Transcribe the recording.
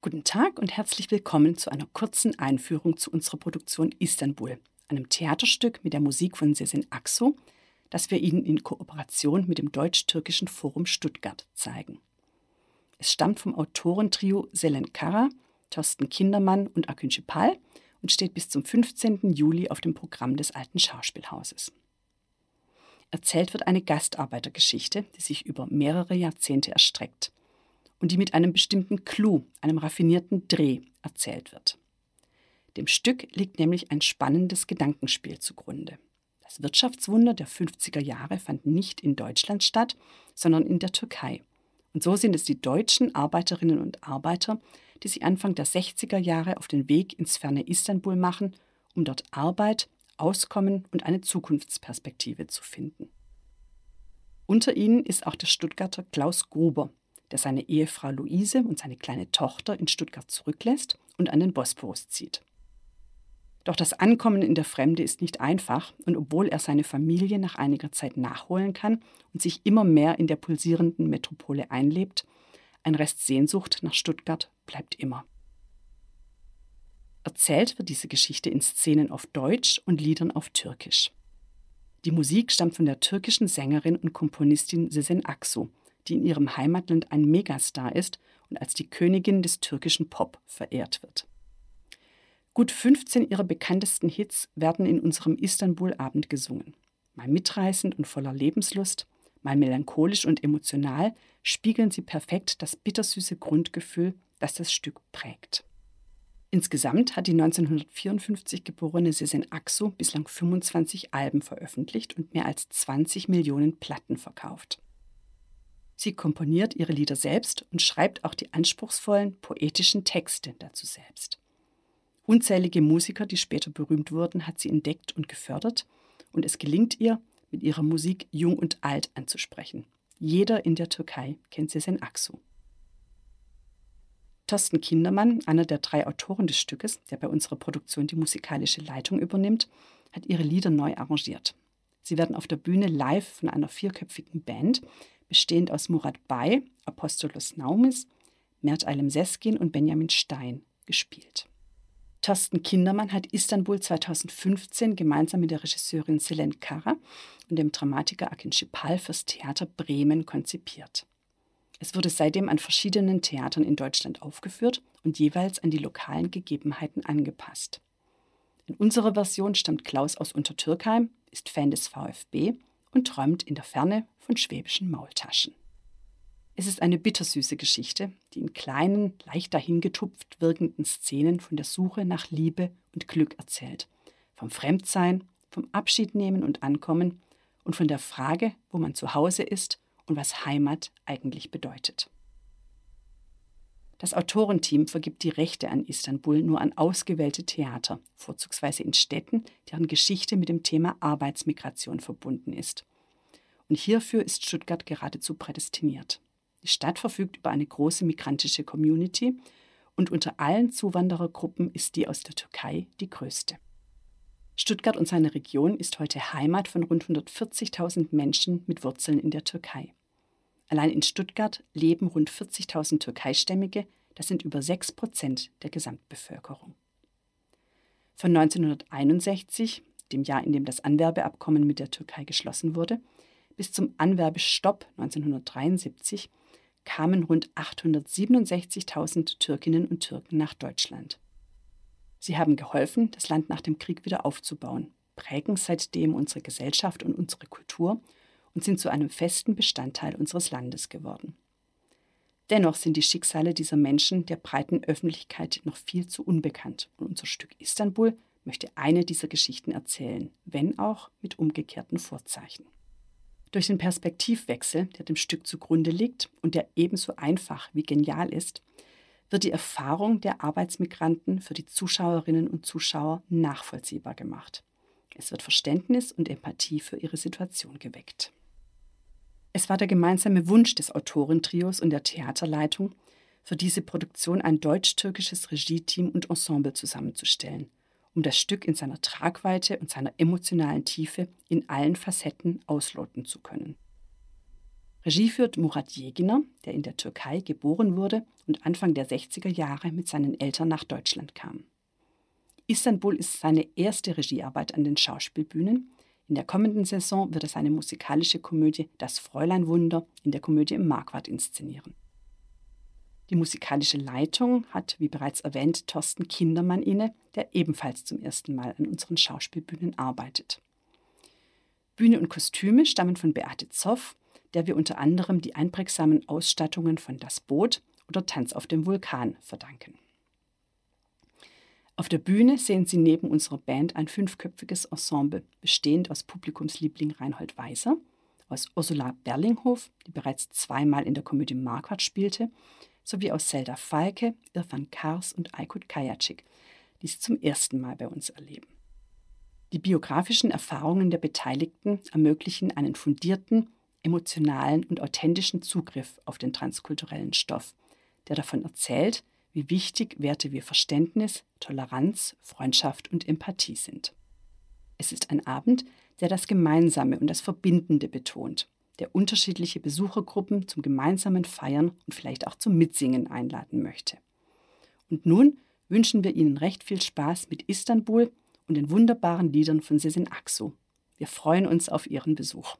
Guten Tag und herzlich willkommen zu einer kurzen Einführung zu unserer Produktion Istanbul, einem Theaterstück mit der Musik von Sezen Aksu, das wir Ihnen in Kooperation mit dem Deutsch-Türkischen Forum Stuttgart zeigen. Es stammt vom Autorentrio Selen Kara, Thorsten Kindermann und Akün Schipal und steht bis zum 15. Juli auf dem Programm des Alten Schauspielhauses. Erzählt wird eine Gastarbeitergeschichte, die sich über mehrere Jahrzehnte erstreckt und die mit einem bestimmten Clou, einem raffinierten Dreh erzählt wird. Dem Stück liegt nämlich ein spannendes Gedankenspiel zugrunde. Das Wirtschaftswunder der 50er Jahre fand nicht in Deutschland statt, sondern in der Türkei. Und so sind es die deutschen Arbeiterinnen und Arbeiter, die sich Anfang der 60er Jahre auf den Weg ins ferne Istanbul machen, um dort Arbeit, Auskommen und eine Zukunftsperspektive zu finden. Unter ihnen ist auch der Stuttgarter Klaus Gruber, der seine Ehefrau Luise und seine kleine Tochter in Stuttgart zurücklässt und an den Bosporus zieht. Doch das Ankommen in der Fremde ist nicht einfach und obwohl er seine Familie nach einiger Zeit nachholen kann und sich immer mehr in der pulsierenden Metropole einlebt, ein Rest Sehnsucht nach Stuttgart bleibt immer. Erzählt wird diese Geschichte in Szenen auf Deutsch und Liedern auf Türkisch. Die Musik stammt von der türkischen Sängerin und Komponistin Sezen Aksu, die in ihrem Heimatland ein Megastar ist und als die Königin des türkischen Pop verehrt wird. Gut 15 ihrer bekanntesten Hits werden in unserem Istanbul-Abend gesungen. Mal mitreißend und voller Lebenslust, mal melancholisch und emotional, spiegeln sie perfekt das bittersüße Grundgefühl, das das Stück prägt. Insgesamt hat die 1954 geborene Sezen Aksu bislang 25 Alben veröffentlicht und mehr als 20 Millionen Platten verkauft. Sie komponiert ihre Lieder selbst und schreibt auch die anspruchsvollen, poetischen Texte dazu selbst. Unzählige Musiker, die später berühmt wurden, hat sie entdeckt und gefördert und es gelingt ihr, mit ihrer Musik jung und alt anzusprechen. Jeder in der Türkei kennt Sezen Aksu. Thorsten Kindermann, einer der drei Autoren des Stückes, der bei unserer Produktion die musikalische Leitung übernimmt, hat ihre Lieder neu arrangiert. Sie werden auf der Bühne live von einer vierköpfigen Band bestehend aus Murat Bay, Apostolos Naumis, Mert Aylem Seskin und Benjamin Stein, gespielt. Thorsten Kindermann hat Istanbul 2015 gemeinsam mit der Regisseurin Selen Kara und dem Dramatiker Akin Schipal fürs Theater Bremen konzipiert. Es wurde seitdem an verschiedenen Theatern in Deutschland aufgeführt und jeweils an die lokalen Gegebenheiten angepasst. In unserer Version stammt Klaus aus Untertürkheim, ist Fan des VfB und träumt in der Ferne von schwäbischen Maultaschen. Es ist eine bittersüße Geschichte, die in kleinen, leicht dahingetupft wirkenden Szenen von der Suche nach Liebe und Glück erzählt, vom Fremdsein, vom Abschiednehmen und Ankommen und von der Frage, wo man zu Hause ist und was Heimat eigentlich bedeutet. Das Autorenteam vergibt die Rechte an Istanbul nur an ausgewählte Theater, vorzugsweise in Städten, deren Geschichte mit dem Thema Arbeitsmigration verbunden ist. Und hierfür ist Stuttgart geradezu prädestiniert. Die Stadt verfügt über eine große migrantische Community und unter allen Zuwanderergruppen ist die aus der Türkei die größte. Stuttgart und seine Region ist heute Heimat von rund 140.000 Menschen mit Wurzeln in der Türkei. Allein in Stuttgart leben rund 40.000 Türkeistämmige, das sind über 6 Prozent der Gesamtbevölkerung. Von 1961, dem Jahr, in dem das Anwerbeabkommen mit der Türkei geschlossen wurde, bis zum Anwerbestopp 1973 kamen rund 867.000 Türkinnen und Türken nach Deutschland. Sie haben geholfen, das Land nach dem Krieg wieder aufzubauen, prägen seitdem unsere Gesellschaft und unsere Kultur und sind zu einem festen Bestandteil unseres Landes geworden. Dennoch sind die Schicksale dieser Menschen der breiten Öffentlichkeit noch viel zu unbekannt und unser Stück Istanbul möchte eine dieser Geschichten erzählen, wenn auch mit umgekehrten Vorzeichen. Durch den Perspektivwechsel, der dem Stück zugrunde liegt und der ebenso einfach wie genial ist, wird die Erfahrung der Arbeitsmigranten für die Zuschauerinnen und Zuschauer nachvollziehbar gemacht. Es wird Verständnis und Empathie für ihre Situation geweckt. Es war der gemeinsame Wunsch des Autorentrios und der Theaterleitung, für diese Produktion ein deutsch-türkisches Regie-Team und Ensemble zusammenzustellen, um das Stück in seiner Tragweite und seiner emotionalen Tiefe in allen Facetten ausloten zu können. Regie führt Murat Yeginer, der in der Türkei geboren wurde und Anfang der 60er Jahre mit seinen Eltern nach Deutschland kam. Istanbul ist seine erste Regiearbeit an den Schauspielbühnen. In der kommenden Saison wird er seine musikalische Komödie Das Fräuleinwunder in der Komödie im Marquardt inszenieren. Die musikalische Leitung hat, wie bereits erwähnt, Thorsten Kindermann inne, der ebenfalls zum ersten Mal an unseren Schauspielbühnen arbeitet. Bühne und Kostüme stammen von Beate Zoff, der wir unter anderem die einprägsamen Ausstattungen von Das Boot oder Tanz auf dem Vulkan verdanken. Auf der Bühne sehen Sie neben unserer Band ein fünfköpfiges Ensemble, bestehend aus Publikumsliebling Reinhold Weiser, aus Ursula Berlinghof, die bereits zweimal in der Komödie Marquardt spielte, sowie aus Zelda Falke, Irfan Kars und Aykut Kajacik, die sie zum ersten Mal bei uns erleben. Die biografischen Erfahrungen der Beteiligten ermöglichen einen fundierten, emotionalen und authentischen Zugriff auf den transkulturellen Stoff, der davon erzählt, wie wichtig Werte wie Verständnis, Toleranz, Freundschaft und Empathie sind. Es ist ein Abend, der das Gemeinsame und das Verbindende betont der unterschiedliche Besuchergruppen zum gemeinsamen Feiern und vielleicht auch zum Mitsingen einladen möchte. Und nun wünschen wir Ihnen recht viel Spaß mit Istanbul und den wunderbaren Liedern von Sezen Aksu. Wir freuen uns auf Ihren Besuch.